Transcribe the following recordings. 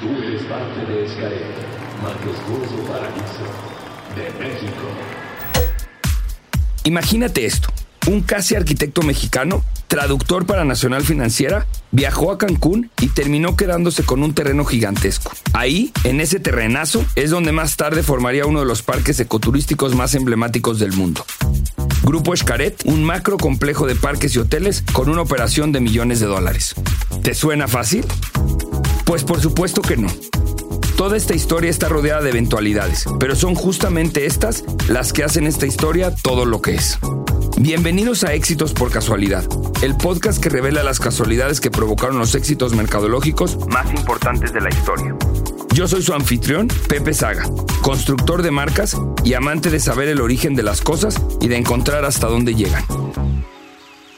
Tú eres parte de majestuoso paraíso de México. Imagínate esto. Un casi arquitecto mexicano, traductor para Nacional Financiera, viajó a Cancún y terminó quedándose con un terreno gigantesco. Ahí, en ese terrenazo, es donde más tarde formaría uno de los parques ecoturísticos más emblemáticos del mundo. Grupo Escaret, un macro complejo de parques y hoteles con una operación de millones de dólares. ¿Te suena fácil? Pues por supuesto que no. Toda esta historia está rodeada de eventualidades, pero son justamente estas las que hacen esta historia todo lo que es. Bienvenidos a Éxitos por Casualidad, el podcast que revela las casualidades que provocaron los éxitos mercadológicos más importantes de la historia. Yo soy su anfitrión, Pepe Saga, constructor de marcas y amante de saber el origen de las cosas y de encontrar hasta dónde llegan.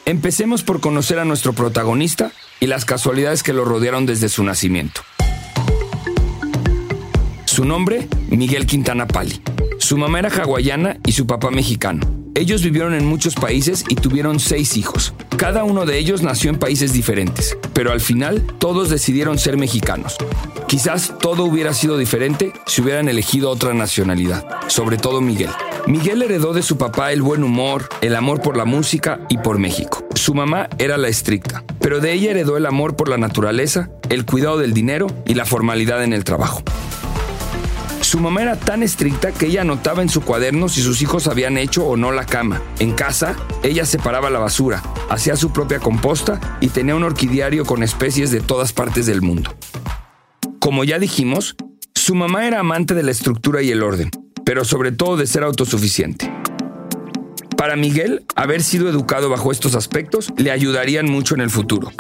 Empecemos por conocer a nuestro protagonista y las casualidades que lo rodearon desde su nacimiento. Su nombre, Miguel Quintana Pali. Su mamá era hawaiana y su papá mexicano. Ellos vivieron en muchos países y tuvieron seis hijos. Cada uno de ellos nació en países diferentes, pero al final todos decidieron ser mexicanos. Quizás todo hubiera sido diferente si hubieran elegido otra nacionalidad, sobre todo Miguel. Miguel heredó de su papá el buen humor, el amor por la música y por México. Su mamá era la estricta, pero de ella heredó el amor por la naturaleza, el cuidado del dinero y la formalidad en el trabajo. Su mamá era tan estricta que ella anotaba en su cuaderno si sus hijos habían hecho o no la cama. En casa, ella separaba la basura, hacía su propia composta y tenía un orquidiario con especies de todas partes del mundo. Como ya dijimos, su mamá era amante de la estructura y el orden, pero sobre todo de ser autosuficiente. Para Miguel, haber sido educado bajo estos aspectos le ayudarían mucho en el futuro.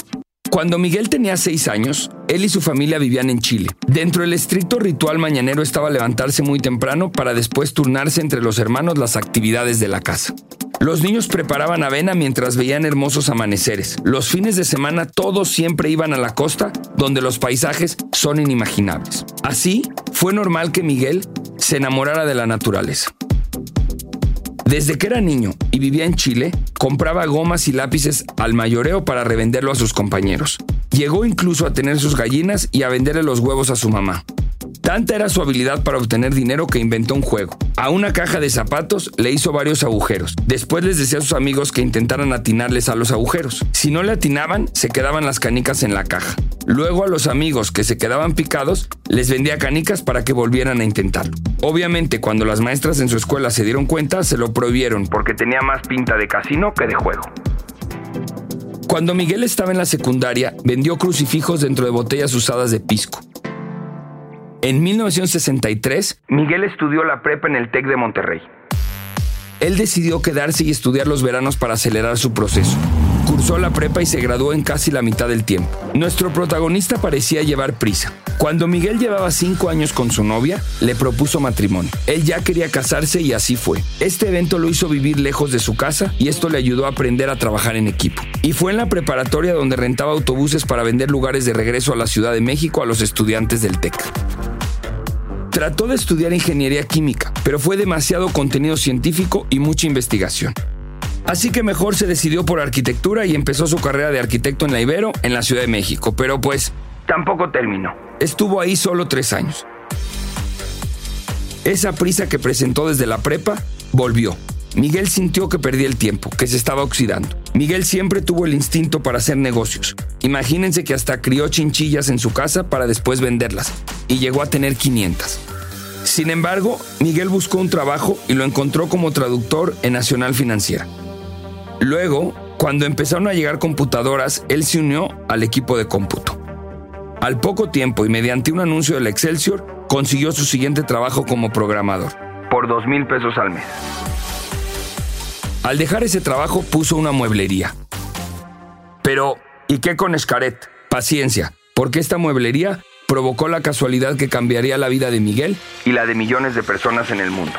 Cuando Miguel tenía seis años, él y su familia vivían en Chile. Dentro del estricto ritual mañanero estaba levantarse muy temprano para después turnarse entre los hermanos las actividades de la casa. Los niños preparaban avena mientras veían hermosos amaneceres. Los fines de semana todos siempre iban a la costa, donde los paisajes son inimaginables. Así, fue normal que Miguel se enamorara de la naturaleza. Desde que era niño y vivía en Chile, compraba gomas y lápices al mayoreo para revenderlo a sus compañeros. Llegó incluso a tener sus gallinas y a venderle los huevos a su mamá. Tanta era su habilidad para obtener dinero que inventó un juego. A una caja de zapatos le hizo varios agujeros. Después les decía a sus amigos que intentaran atinarles a los agujeros. Si no le atinaban, se quedaban las canicas en la caja. Luego a los amigos que se quedaban picados, les vendía canicas para que volvieran a intentarlo. Obviamente, cuando las maestras en su escuela se dieron cuenta, se lo prohibieron porque tenía más pinta de casino que de juego. Cuando Miguel estaba en la secundaria, vendió crucifijos dentro de botellas usadas de pisco. En 1963, Miguel estudió la prepa en el TEC de Monterrey. Él decidió quedarse y estudiar los veranos para acelerar su proceso. Cursó la prepa y se graduó en casi la mitad del tiempo. Nuestro protagonista parecía llevar prisa. Cuando Miguel llevaba cinco años con su novia, le propuso matrimonio. Él ya quería casarse y así fue. Este evento lo hizo vivir lejos de su casa y esto le ayudó a aprender a trabajar en equipo. Y fue en la preparatoria donde rentaba autobuses para vender lugares de regreso a la Ciudad de México a los estudiantes del TEC. Trató de estudiar ingeniería química, pero fue demasiado contenido científico y mucha investigación. Así que mejor se decidió por arquitectura y empezó su carrera de arquitecto en la Ibero, en la Ciudad de México, pero pues tampoco terminó. Estuvo ahí solo tres años. Esa prisa que presentó desde la prepa volvió. Miguel sintió que perdía el tiempo, que se estaba oxidando. Miguel siempre tuvo el instinto para hacer negocios. Imagínense que hasta crió chinchillas en su casa para después venderlas, y llegó a tener 500. Sin embargo, Miguel buscó un trabajo y lo encontró como traductor en Nacional Financiera. Luego, cuando empezaron a llegar computadoras, él se unió al equipo de cómputo. Al poco tiempo y mediante un anuncio del Excelsior, consiguió su siguiente trabajo como programador, por dos mil pesos al mes. Al dejar ese trabajo puso una mueblería. Pero, ¿y qué con Escaret? Paciencia, porque esta mueblería provocó la casualidad que cambiaría la vida de Miguel y la de millones de personas en el mundo.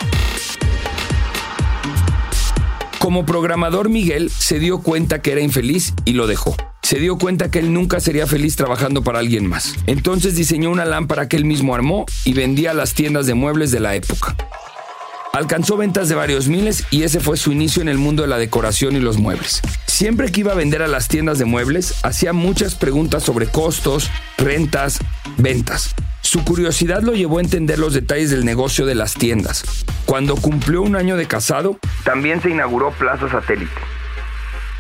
Como programador, Miguel se dio cuenta que era infeliz y lo dejó. Se dio cuenta que él nunca sería feliz trabajando para alguien más. Entonces diseñó una lámpara que él mismo armó y vendía a las tiendas de muebles de la época. Alcanzó ventas de varios miles y ese fue su inicio en el mundo de la decoración y los muebles. Siempre que iba a vender a las tiendas de muebles, hacía muchas preguntas sobre costos, rentas, ventas. Su curiosidad lo llevó a entender los detalles del negocio de las tiendas. Cuando cumplió un año de casado, también se inauguró Plaza Satélite.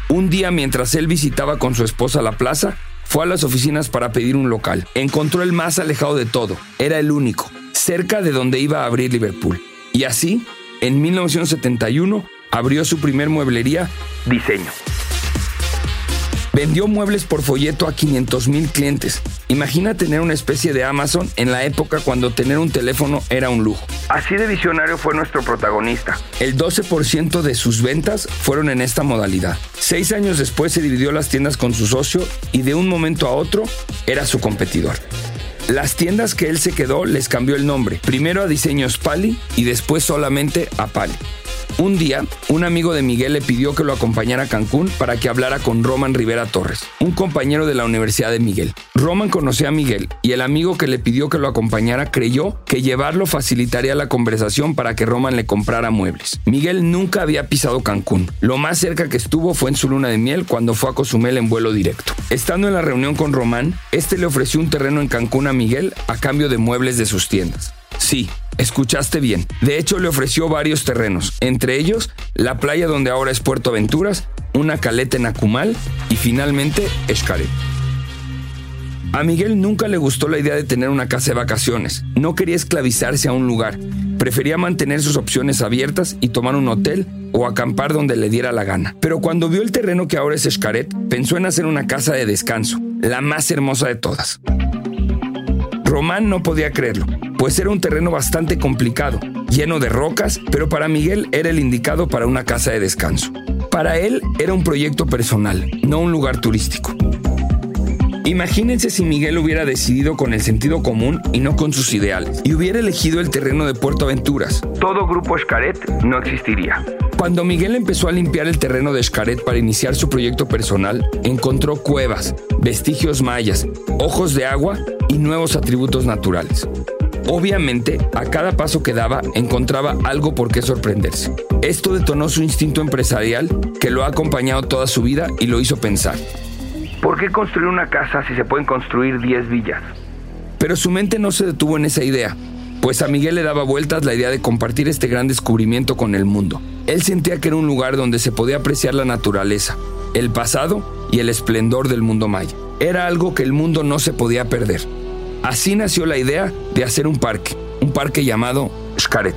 Un día mientras él visitaba con su esposa la plaza, fue a las oficinas para pedir un local. Encontró el más alejado de todo, era el único, cerca de donde iba a abrir Liverpool. Y así, en 1971, abrió su primer mueblería, Diseño. Vendió muebles por folleto a 500 mil clientes. Imagina tener una especie de Amazon en la época cuando tener un teléfono era un lujo. Así de visionario fue nuestro protagonista. El 12% de sus ventas fueron en esta modalidad. Seis años después se dividió las tiendas con su socio y de un momento a otro era su competidor. Las tiendas que él se quedó les cambió el nombre, primero a Diseños Pali y después solamente a Pali. Un día, un amigo de Miguel le pidió que lo acompañara a Cancún para que hablara con Roman Rivera Torres, un compañero de la Universidad de Miguel. Roman conocía a Miguel y el amigo que le pidió que lo acompañara creyó que llevarlo facilitaría la conversación para que Roman le comprara muebles. Miguel nunca había pisado Cancún. Lo más cerca que estuvo fue en su luna de miel cuando fue a Cozumel en vuelo directo. Estando en la reunión con Román, este le ofreció un terreno en Cancún a Miguel a cambio de muebles de sus tiendas. Sí, escuchaste bien. De hecho, le ofreció varios terrenos, entre ellos la playa donde ahora es Puerto Aventuras, una caleta en Acumal y finalmente Xcaret. A Miguel nunca le gustó la idea de tener una casa de vacaciones. No quería esclavizarse a un lugar. Prefería mantener sus opciones abiertas y tomar un hotel o acampar donde le diera la gana. Pero cuando vio el terreno que ahora es Xcaret, pensó en hacer una casa de descanso, la más hermosa de todas. Román no podía creerlo pues era un terreno bastante complicado, lleno de rocas, pero para Miguel era el indicado para una casa de descanso. Para él era un proyecto personal, no un lugar turístico. Imagínense si Miguel hubiera decidido con el sentido común y no con sus ideales, y hubiera elegido el terreno de Puerto Aventuras. Todo Grupo Escaret no existiría. Cuando Miguel empezó a limpiar el terreno de Escaret para iniciar su proyecto personal, encontró cuevas, vestigios mayas, ojos de agua y nuevos atributos naturales. Obviamente, a cada paso que daba encontraba algo por qué sorprenderse. Esto detonó su instinto empresarial que lo ha acompañado toda su vida y lo hizo pensar. ¿Por qué construir una casa si se pueden construir 10 villas? Pero su mente no se detuvo en esa idea, pues a Miguel le daba vueltas la idea de compartir este gran descubrimiento con el mundo. Él sentía que era un lugar donde se podía apreciar la naturaleza, el pasado y el esplendor del mundo maya. Era algo que el mundo no se podía perder. Así nació la idea de hacer un parque, un parque llamado Xcaret.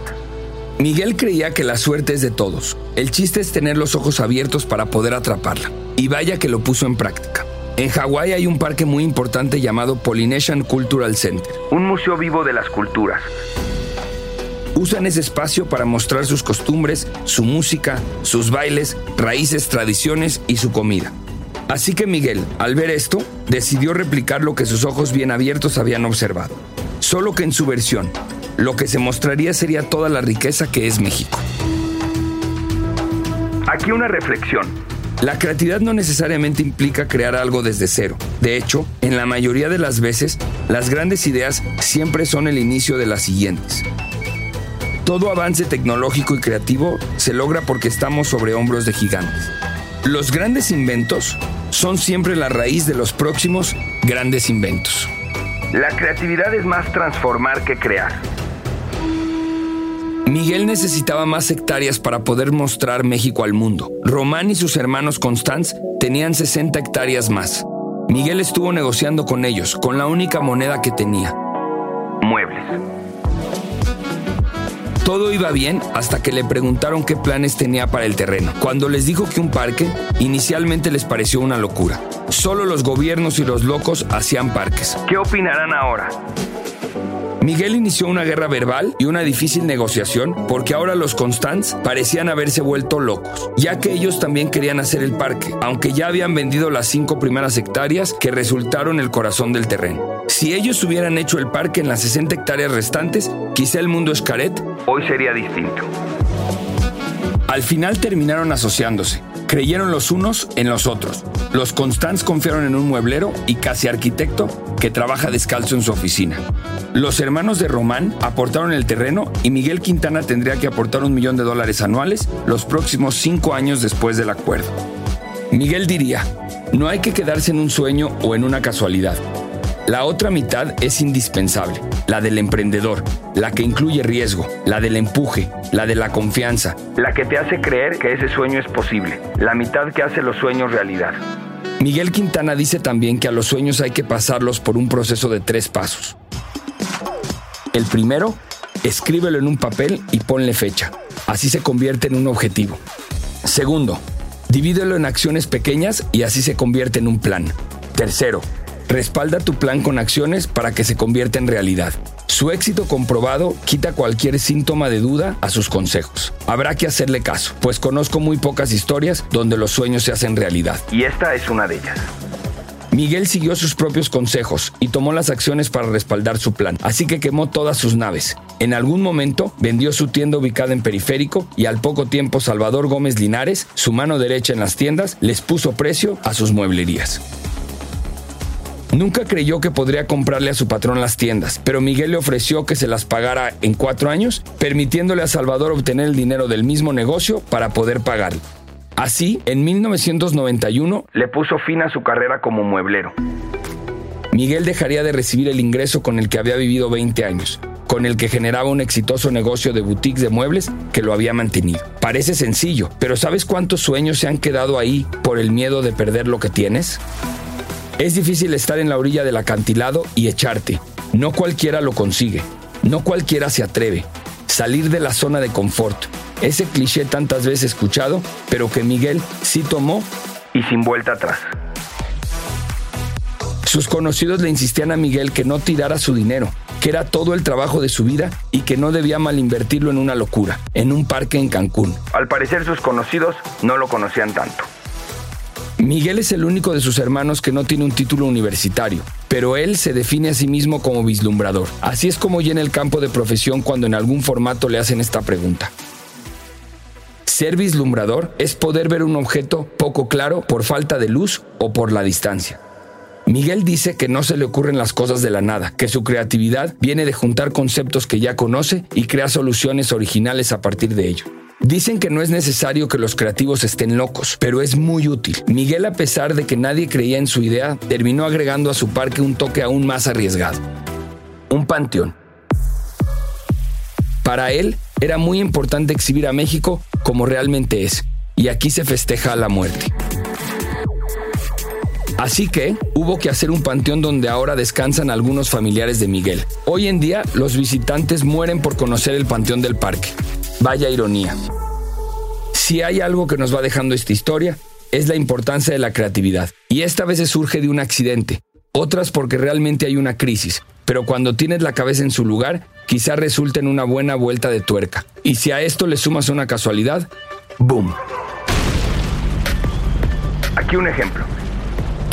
Miguel creía que la suerte es de todos. El chiste es tener los ojos abiertos para poder atraparla. Y vaya que lo puso en práctica. En Hawái hay un parque muy importante llamado Polynesian Cultural Center, un museo vivo de las culturas. Usan ese espacio para mostrar sus costumbres, su música, sus bailes, raíces, tradiciones y su comida. Así que Miguel, al ver esto, decidió replicar lo que sus ojos bien abiertos habían observado. Solo que en su versión, lo que se mostraría sería toda la riqueza que es México. Aquí una reflexión. La creatividad no necesariamente implica crear algo desde cero. De hecho, en la mayoría de las veces, las grandes ideas siempre son el inicio de las siguientes. Todo avance tecnológico y creativo se logra porque estamos sobre hombros de gigantes. Los grandes inventos son siempre la raíz de los próximos grandes inventos. La creatividad es más transformar que crear. Miguel necesitaba más hectáreas para poder mostrar México al mundo. Román y sus hermanos Constanz tenían 60 hectáreas más. Miguel estuvo negociando con ellos, con la única moneda que tenía. Muebles. Todo iba bien hasta que le preguntaron qué planes tenía para el terreno. Cuando les dijo que un parque, inicialmente les pareció una locura. Solo los gobiernos y los locos hacían parques. ¿Qué opinarán ahora? Miguel inició una guerra verbal y una difícil negociación porque ahora los Constants parecían haberse vuelto locos, ya que ellos también querían hacer el parque, aunque ya habían vendido las cinco primeras hectáreas que resultaron el corazón del terreno. Si ellos hubieran hecho el parque en las 60 hectáreas restantes, quizá el mundo Escaret hoy sería distinto. Al final terminaron asociándose. Creyeron los unos en los otros. Los Constants confiaron en un mueblero y casi arquitecto que trabaja descalzo en su oficina. Los hermanos de Román aportaron el terreno y Miguel Quintana tendría que aportar un millón de dólares anuales los próximos cinco años después del acuerdo. Miguel diría, no hay que quedarse en un sueño o en una casualidad. La otra mitad es indispensable, la del emprendedor, la que incluye riesgo, la del empuje, la de la confianza, la que te hace creer que ese sueño es posible, la mitad que hace los sueños realidad. Miguel Quintana dice también que a los sueños hay que pasarlos por un proceso de tres pasos. El primero, escríbelo en un papel y ponle fecha. Así se convierte en un objetivo. Segundo, divídelo en acciones pequeñas y así se convierte en un plan. Tercero, Respalda tu plan con acciones para que se convierta en realidad. Su éxito comprobado quita cualquier síntoma de duda a sus consejos. Habrá que hacerle caso, pues conozco muy pocas historias donde los sueños se hacen realidad. Y esta es una de ellas. Miguel siguió sus propios consejos y tomó las acciones para respaldar su plan, así que quemó todas sus naves. En algún momento vendió su tienda ubicada en Periférico y al poco tiempo Salvador Gómez Linares, su mano derecha en las tiendas, les puso precio a sus mueblerías. Nunca creyó que podría comprarle a su patrón las tiendas, pero Miguel le ofreció que se las pagara en cuatro años, permitiéndole a Salvador obtener el dinero del mismo negocio para poder pagarlo. Así, en 1991, le puso fin a su carrera como mueblero. Miguel dejaría de recibir el ingreso con el que había vivido 20 años, con el que generaba un exitoso negocio de boutiques de muebles que lo había mantenido. Parece sencillo, pero ¿sabes cuántos sueños se han quedado ahí por el miedo de perder lo que tienes? Es difícil estar en la orilla del acantilado y echarte. No cualquiera lo consigue. No cualquiera se atreve. Salir de la zona de confort. Ese cliché tantas veces escuchado, pero que Miguel sí tomó y sin vuelta atrás. Sus conocidos le insistían a Miguel que no tirara su dinero, que era todo el trabajo de su vida y que no debía malinvertirlo en una locura, en un parque en Cancún. Al parecer sus conocidos no lo conocían tanto. Miguel es el único de sus hermanos que no tiene un título universitario, pero él se define a sí mismo como vislumbrador. Así es como llena el campo de profesión cuando en algún formato le hacen esta pregunta. Ser vislumbrador es poder ver un objeto poco claro por falta de luz o por la distancia. Miguel dice que no se le ocurren las cosas de la nada, que su creatividad viene de juntar conceptos que ya conoce y crea soluciones originales a partir de ello. Dicen que no es necesario que los creativos estén locos, pero es muy útil. Miguel, a pesar de que nadie creía en su idea, terminó agregando a su parque un toque aún más arriesgado. Un panteón. Para él, era muy importante exhibir a México como realmente es, y aquí se festeja la muerte. Así que hubo que hacer un panteón donde ahora descansan algunos familiares de Miguel. Hoy en día los visitantes mueren por conocer el panteón del parque. Vaya ironía. Si hay algo que nos va dejando esta historia, es la importancia de la creatividad. Y esta vez surge de un accidente, otras porque realmente hay una crisis. Pero cuando tienes la cabeza en su lugar, quizá resulte en una buena vuelta de tuerca. Y si a esto le sumas una casualidad, ¡boom! Aquí un ejemplo.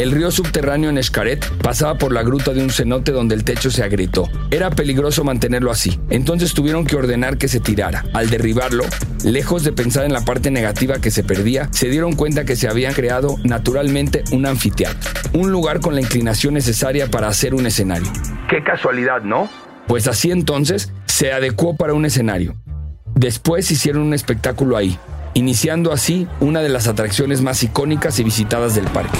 El río subterráneo en Escaret pasaba por la gruta de un cenote donde el techo se agrietó. Era peligroso mantenerlo así, entonces tuvieron que ordenar que se tirara. Al derribarlo, lejos de pensar en la parte negativa que se perdía, se dieron cuenta que se había creado naturalmente un anfiteatro, un lugar con la inclinación necesaria para hacer un escenario. Qué casualidad, ¿no? Pues así entonces se adecuó para un escenario. Después hicieron un espectáculo ahí, iniciando así una de las atracciones más icónicas y visitadas del parque.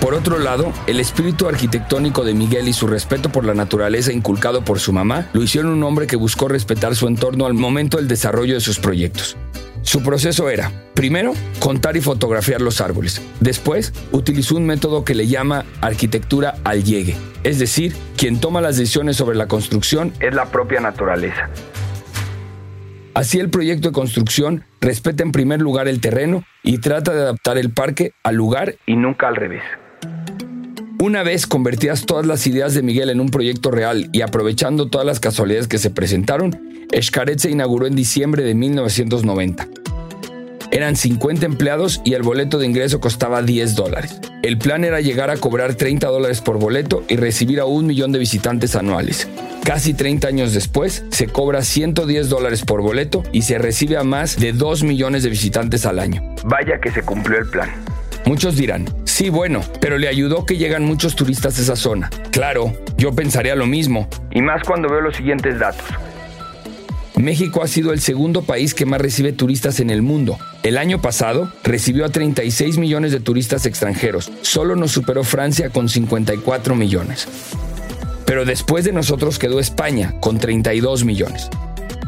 Por otro lado, el espíritu arquitectónico de Miguel y su respeto por la naturaleza inculcado por su mamá lo hicieron un hombre que buscó respetar su entorno al momento del desarrollo de sus proyectos. Su proceso era, primero, contar y fotografiar los árboles. Después, utilizó un método que le llama arquitectura al llegue, es decir, quien toma las decisiones sobre la construcción es la propia naturaleza. Así el proyecto de construcción respeta en primer lugar el terreno y trata de adaptar el parque al lugar y nunca al revés. Una vez convertidas todas las ideas de Miguel en un proyecto real y aprovechando todas las casualidades que se presentaron, Escaret se inauguró en diciembre de 1990. Eran 50 empleados y el boleto de ingreso costaba 10 dólares. El plan era llegar a cobrar 30 dólares por boleto y recibir a un millón de visitantes anuales. Casi 30 años después, se cobra 110 dólares por boleto y se recibe a más de 2 millones de visitantes al año. Vaya que se cumplió el plan. Muchos dirán, Sí, bueno, pero le ayudó que llegan muchos turistas a esa zona. Claro, yo pensaría lo mismo. Y más cuando veo los siguientes datos. México ha sido el segundo país que más recibe turistas en el mundo. El año pasado recibió a 36 millones de turistas extranjeros. Solo nos superó Francia con 54 millones. Pero después de nosotros quedó España con 32 millones.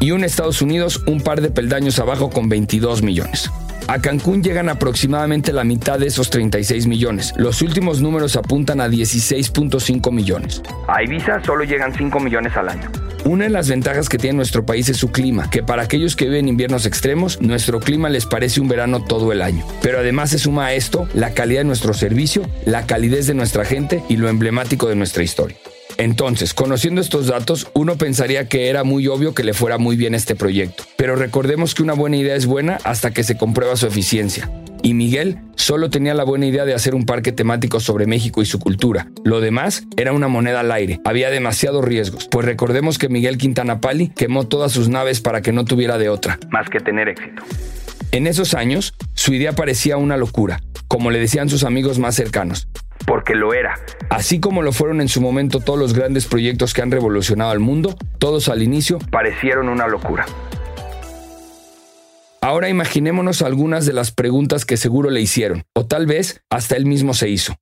Y un Estados Unidos un par de peldaños abajo con 22 millones. A Cancún llegan aproximadamente la mitad de esos 36 millones. Los últimos números apuntan a 16.5 millones. A Ibiza solo llegan 5 millones al año. Una de las ventajas que tiene nuestro país es su clima, que para aquellos que viven inviernos extremos, nuestro clima les parece un verano todo el año. Pero además se suma a esto la calidad de nuestro servicio, la calidez de nuestra gente y lo emblemático de nuestra historia. Entonces, conociendo estos datos, uno pensaría que era muy obvio que le fuera muy bien este proyecto. Pero recordemos que una buena idea es buena hasta que se comprueba su eficiencia y Miguel solo tenía la buena idea de hacer un parque temático sobre México y su cultura. Lo demás era una moneda al aire. Había demasiados riesgos, pues recordemos que Miguel Quintana Pali quemó todas sus naves para que no tuviera de otra, más que tener éxito. En esos años, su idea parecía una locura, como le decían sus amigos más cercanos, porque lo era. Así como lo fueron en su momento todos los grandes proyectos que han revolucionado al mundo, todos al inicio parecieron una locura. Ahora imaginémonos algunas de las preguntas que seguro le hicieron, o tal vez hasta él mismo se hizo.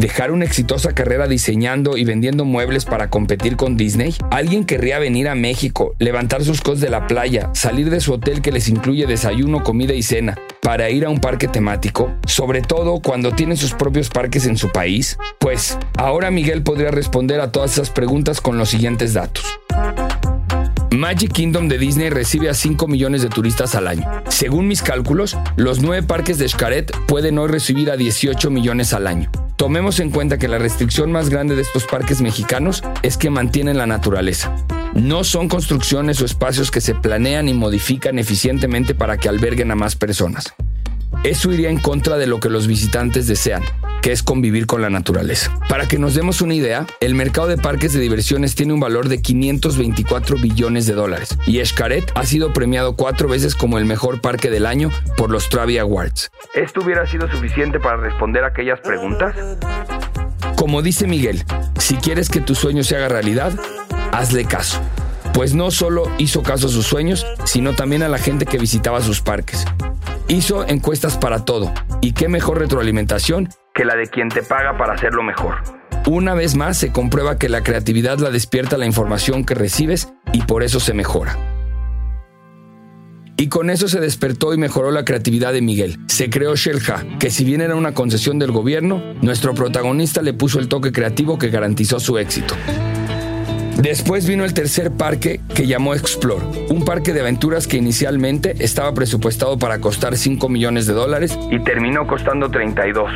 ¿Dejar una exitosa carrera diseñando y vendiendo muebles para competir con Disney? ¿Alguien querría venir a México, levantar sus cosas de la playa, salir de su hotel que les incluye desayuno, comida y cena, para ir a un parque temático? Sobre todo cuando tienen sus propios parques en su país. Pues ahora Miguel podría responder a todas esas preguntas con los siguientes datos. Magic Kingdom de Disney recibe a 5 millones de turistas al año. Según mis cálculos, los 9 parques de Xcaret pueden hoy recibir a 18 millones al año. Tomemos en cuenta que la restricción más grande de estos parques mexicanos es que mantienen la naturaleza. No son construcciones o espacios que se planean y modifican eficientemente para que alberguen a más personas. Eso iría en contra de lo que los visitantes desean, que es convivir con la naturaleza. Para que nos demos una idea, el mercado de parques de diversiones tiene un valor de 524 billones de dólares y Xcaret ha sido premiado cuatro veces como el mejor parque del año por los Travi Awards. ¿Esto hubiera sido suficiente para responder aquellas preguntas? Como dice Miguel, si quieres que tu sueño se haga realidad, hazle caso. Pues no solo hizo caso a sus sueños, sino también a la gente que visitaba sus parques. Hizo encuestas para todo. ¿Y qué mejor retroalimentación que la de quien te paga para hacerlo mejor? Una vez más se comprueba que la creatividad la despierta la información que recibes y por eso se mejora. Y con eso se despertó y mejoró la creatividad de Miguel. Se creó Shelha, que si bien era una concesión del gobierno, nuestro protagonista le puso el toque creativo que garantizó su éxito. Después vino el tercer parque que llamó Explore, un parque de aventuras que inicialmente estaba presupuestado para costar 5 millones de dólares y terminó costando 32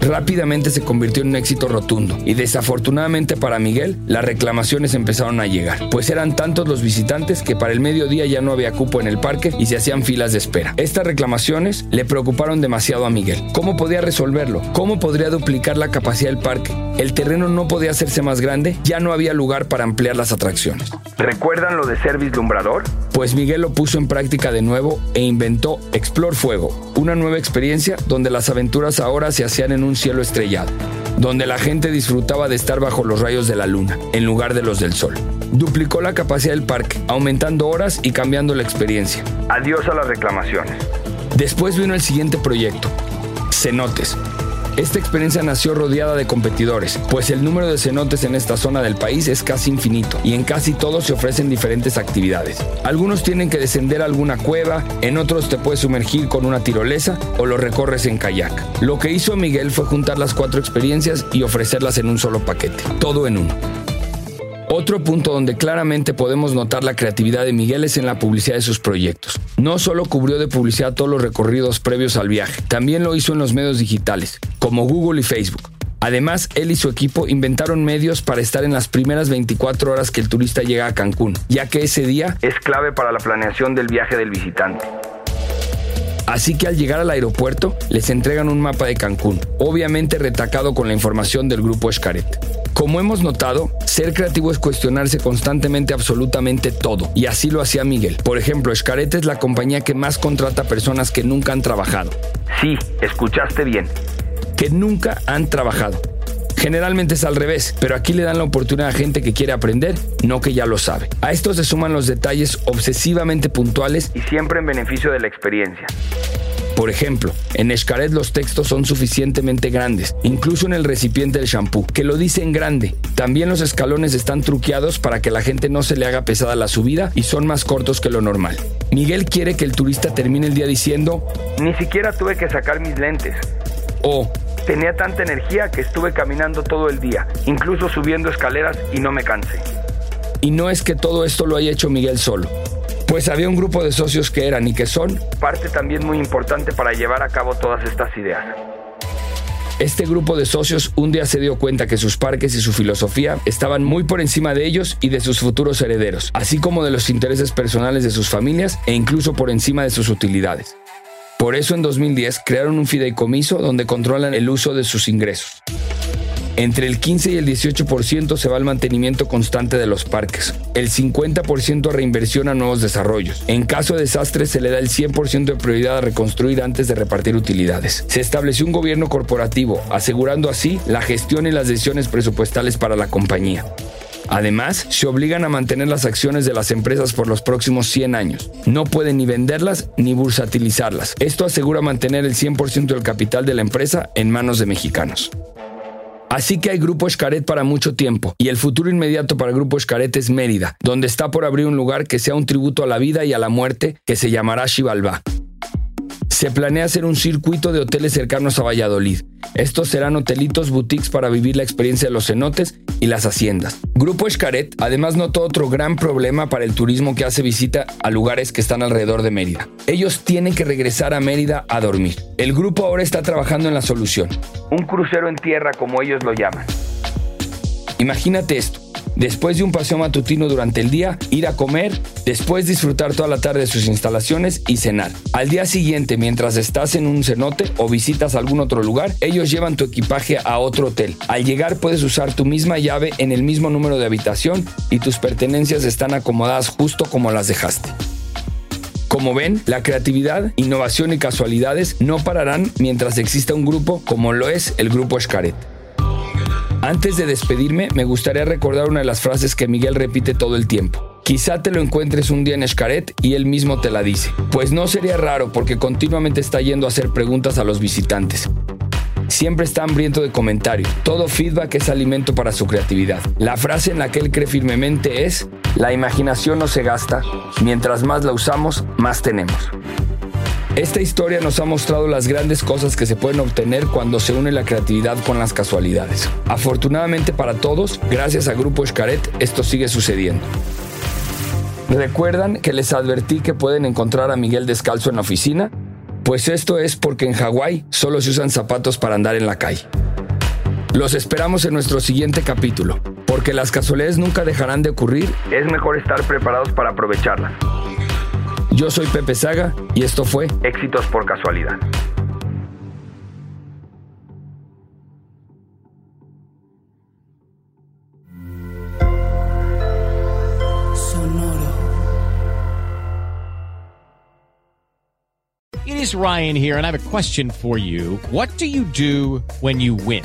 rápidamente se convirtió en un éxito rotundo y desafortunadamente para Miguel las reclamaciones empezaron a llegar, pues eran tantos los visitantes que para el mediodía ya no había cupo en el parque y se hacían filas de espera. Estas reclamaciones le preocuparon demasiado a Miguel. ¿Cómo podía resolverlo? ¿Cómo podría duplicar la capacidad del parque? El terreno no podía hacerse más grande, ya no había lugar para ampliar las atracciones. ¿Recuerdan lo de ser vislumbrador? Pues Miguel lo puso en práctica de nuevo e inventó Explore Fuego, una nueva experiencia donde las aventuras ahora se hacían en un cielo estrellado, donde la gente disfrutaba de estar bajo los rayos de la luna, en lugar de los del sol. Duplicó la capacidad del parque, aumentando horas y cambiando la experiencia. Adiós a las reclamaciones. Después vino el siguiente proyecto, Cenotes, esta experiencia nació rodeada de competidores, pues el número de cenotes en esta zona del país es casi infinito y en casi todos se ofrecen diferentes actividades. Algunos tienen que descender a alguna cueva, en otros te puedes sumergir con una tirolesa o lo recorres en kayak. Lo que hizo Miguel fue juntar las cuatro experiencias y ofrecerlas en un solo paquete, todo en uno. Otro punto donde claramente podemos notar la creatividad de Miguel es en la publicidad de sus proyectos. No solo cubrió de publicidad todos los recorridos previos al viaje, también lo hizo en los medios digitales, como Google y Facebook. Además, él y su equipo inventaron medios para estar en las primeras 24 horas que el turista llega a Cancún, ya que ese día es clave para la planeación del viaje del visitante. Así que al llegar al aeropuerto les entregan un mapa de Cancún, obviamente retacado con la información del grupo Escaret. Como hemos notado, ser creativo es cuestionarse constantemente absolutamente todo, y así lo hacía Miguel. Por ejemplo, Escarete es la compañía que más contrata personas que nunca han trabajado. Sí, escuchaste bien. Que nunca han trabajado. Generalmente es al revés, pero aquí le dan la oportunidad a gente que quiere aprender, no que ya lo sabe. A esto se suman los detalles obsesivamente puntuales y siempre en beneficio de la experiencia. Por ejemplo, en Escaret los textos son suficientemente grandes, incluso en el recipiente del shampoo, que lo dice en grande. También los escalones están truqueados para que la gente no se le haga pesada la subida y son más cortos que lo normal. Miguel quiere que el turista termine el día diciendo, ni siquiera tuve que sacar mis lentes. O, Tenía tanta energía que estuve caminando todo el día, incluso subiendo escaleras y no me cansé. Y no es que todo esto lo haya hecho Miguel solo, pues había un grupo de socios que eran y que son parte también muy importante para llevar a cabo todas estas ideas. Este grupo de socios un día se dio cuenta que sus parques y su filosofía estaban muy por encima de ellos y de sus futuros herederos, así como de los intereses personales de sus familias e incluso por encima de sus utilidades. Por eso en 2010 crearon un fideicomiso donde controlan el uso de sus ingresos. Entre el 15 y el 18% se va al mantenimiento constante de los parques, el 50% a reinversión a nuevos desarrollos. En caso de desastre se le da el 100% de prioridad a reconstruir antes de repartir utilidades. Se estableció un gobierno corporativo, asegurando así la gestión y las decisiones presupuestales para la compañía. Además, se obligan a mantener las acciones de las empresas por los próximos 100 años. No pueden ni venderlas ni bursatilizarlas. Esto asegura mantener el 100% del capital de la empresa en manos de mexicanos. Así que hay Grupo Escaret para mucho tiempo, y el futuro inmediato para el Grupo Escaret es Mérida, donde está por abrir un lugar que sea un tributo a la vida y a la muerte que se llamará Xibalbá. Se planea hacer un circuito de hoteles cercanos a Valladolid. Estos serán hotelitos boutiques para vivir la experiencia de los cenotes y las haciendas. Grupo Escaret además notó otro gran problema para el turismo que hace visita a lugares que están alrededor de Mérida. Ellos tienen que regresar a Mérida a dormir. El grupo ahora está trabajando en la solución. Un crucero en tierra como ellos lo llaman. Imagínate esto. Después de un paseo matutino durante el día, ir a comer, después disfrutar toda la tarde de sus instalaciones y cenar. Al día siguiente, mientras estás en un cenote o visitas algún otro lugar, ellos llevan tu equipaje a otro hotel. Al llegar puedes usar tu misma llave en el mismo número de habitación y tus pertenencias están acomodadas justo como las dejaste. Como ven, la creatividad, innovación y casualidades no pararán mientras exista un grupo como lo es el Grupo Escaret. Antes de despedirme, me gustaría recordar una de las frases que Miguel repite todo el tiempo. Quizá te lo encuentres un día en Escaret y él mismo te la dice. Pues no sería raro porque continuamente está yendo a hacer preguntas a los visitantes. Siempre está hambriento de comentarios. Todo feedback es alimento para su creatividad. La frase en la que él cree firmemente es, la imaginación no se gasta, mientras más la usamos, más tenemos. Esta historia nos ha mostrado las grandes cosas que se pueden obtener cuando se une la creatividad con las casualidades. Afortunadamente para todos, gracias a Grupo Escaret, esto sigue sucediendo. ¿Recuerdan que les advertí que pueden encontrar a Miguel descalzo en la oficina? Pues esto es porque en Hawái solo se usan zapatos para andar en la calle. Los esperamos en nuestro siguiente capítulo, porque las casualidades nunca dejarán de ocurrir, es mejor estar preparados para aprovecharlas. Yo soy Pepe Saga y esto fue Éxitos por Casualidad. It is Ryan here, and I have a question for you. What do you do when you win?